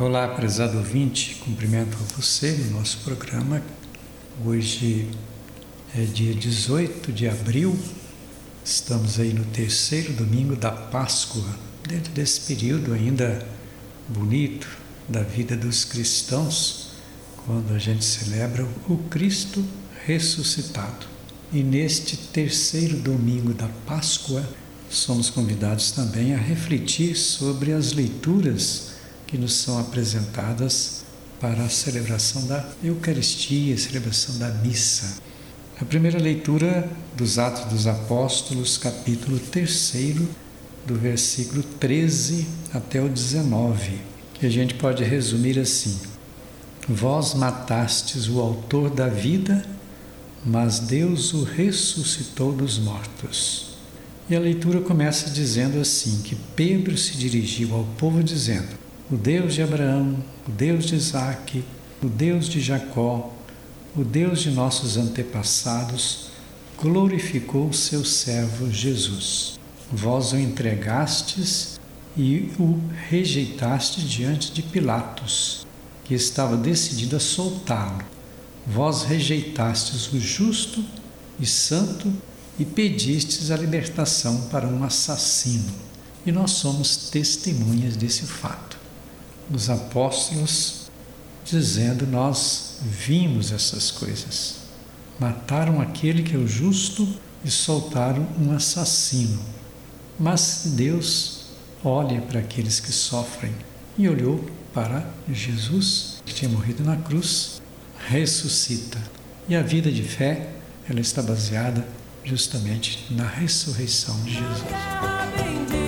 Olá, prezado ouvinte, cumprimento você no nosso programa. Hoje é dia 18 de abril, estamos aí no terceiro domingo da Páscoa, dentro desse período ainda bonito da vida dos cristãos, quando a gente celebra o Cristo ressuscitado. E neste terceiro domingo da Páscoa, somos convidados também a refletir sobre as leituras que nos são apresentadas para a celebração da Eucaristia, celebração da missa. A primeira leitura dos Atos dos Apóstolos, capítulo 3, do versículo 13 até o 19, que a gente pode resumir assim: Vós matastes o autor da vida, mas Deus o ressuscitou dos mortos. E a leitura começa dizendo assim: que Pedro se dirigiu ao povo dizendo: o Deus de Abraão, o Deus de Isaac, o Deus de Jacó, o Deus de nossos antepassados, glorificou o seu servo Jesus. Vós o entregastes e o rejeitaste diante de Pilatos, que estava decidido a soltá-lo. Vós rejeitastes o justo e santo e pedistes a libertação para um assassino. E nós somos testemunhas desse fato os apóstolos dizendo: Nós vimos essas coisas. Mataram aquele que é o justo e soltaram um assassino. Mas Deus olha para aqueles que sofrem e olhou para Jesus, que tinha morrido na cruz, ressuscita. E a vida de fé, ela está baseada justamente na ressurreição de Jesus.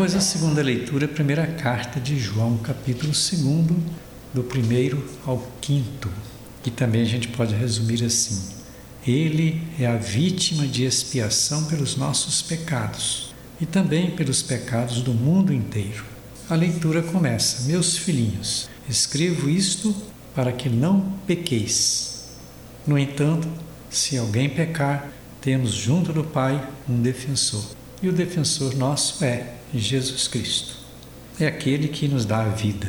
Depois a segunda leitura, a primeira carta de João, capítulo 2, do primeiro ao quinto, que também a gente pode resumir assim: Ele é a vítima de expiação pelos nossos pecados e também pelos pecados do mundo inteiro. A leitura começa: Meus filhinhos, escrevo isto para que não pequeis. No entanto, se alguém pecar, temos junto do Pai um defensor. E o defensor nosso é Jesus Cristo. É aquele que nos dá a vida.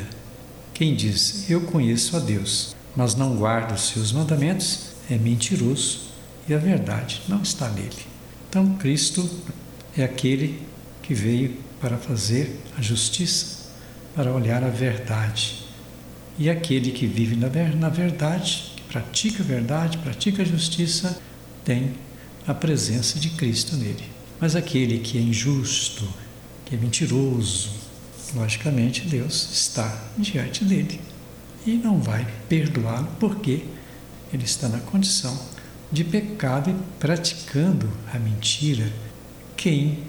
Quem diz, Eu conheço a Deus, mas não guarda os seus mandamentos, é mentiroso e a verdade não está nele. Então, Cristo é aquele que veio para fazer a justiça, para olhar a verdade. E aquele que vive na verdade, que pratica a verdade, pratica a justiça, tem a presença de Cristo nele. Mas aquele que é injusto, que é mentiroso, logicamente Deus está diante dele e não vai perdoá-lo porque ele está na condição de pecado e praticando a mentira. Quem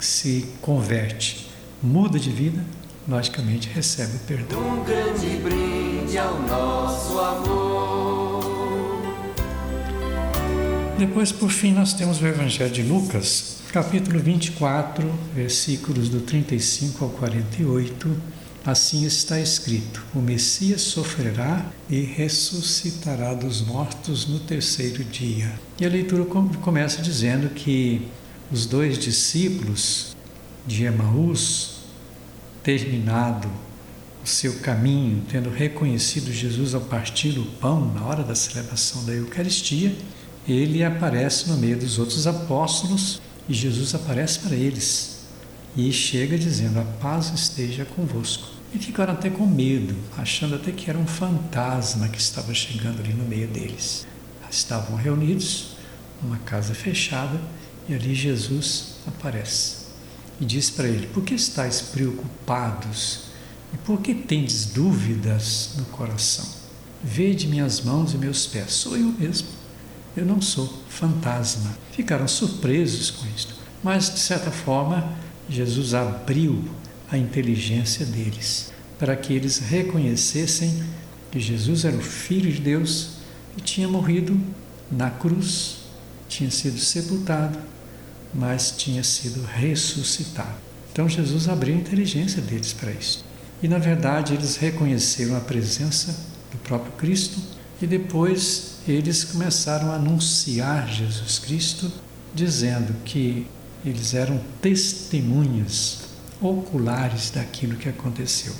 se converte, muda de vida, logicamente recebe o perdão. Um grande brinde ao nosso amor. Depois, por fim, nós temos o Evangelho de Lucas, capítulo 24, versículos do 35 ao 48, assim está escrito: O Messias sofrerá e ressuscitará dos mortos no terceiro dia. E a leitura começa dizendo que os dois discípulos de Emaús, terminado o seu caminho, tendo reconhecido Jesus ao partir o pão na hora da celebração da Eucaristia, ele aparece no meio dos outros apóstolos e Jesus aparece para eles e chega dizendo: A paz esteja convosco. E ficaram até com medo, achando até que era um fantasma que estava chegando ali no meio deles. Estavam reunidos numa casa fechada e ali Jesus aparece e diz para ele: Por que estáis preocupados e por que tendes dúvidas no coração? Vede minhas mãos e meus pés, sou eu mesmo eu não sou fantasma. Ficaram surpresos com isto. Mas, de certa forma, Jesus abriu a inteligência deles para que eles reconhecessem que Jesus era o Filho de Deus e tinha morrido na cruz, tinha sido sepultado, mas tinha sido ressuscitado. Então Jesus abriu a inteligência deles para isso. E na verdade eles reconheceram a presença do próprio Cristo e depois eles começaram a anunciar Jesus Cristo, dizendo que eles eram testemunhas oculares daquilo que aconteceu.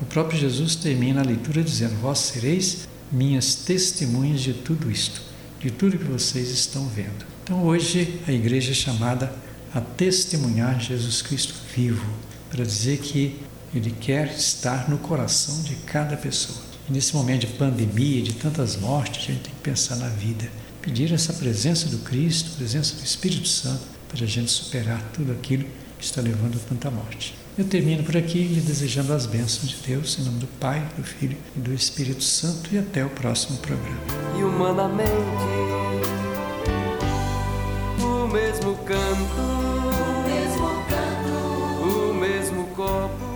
O próprio Jesus termina a leitura dizendo: Vós sereis minhas testemunhas de tudo isto, de tudo que vocês estão vendo. Então hoje a igreja é chamada a testemunhar Jesus Cristo vivo, para dizer que Ele quer estar no coração de cada pessoa. E nesse momento de pandemia, de tantas mortes, a gente tem que pensar na vida. Pedir essa presença do Cristo, presença do Espírito Santo, para a gente superar tudo aquilo que está levando a tanta morte. Eu termino por aqui lhe desejando as bênçãos de Deus, em nome do Pai, do Filho e do Espírito Santo, e até o próximo programa. E humanamente, o mesmo canto, o mesmo canto, o mesmo copo.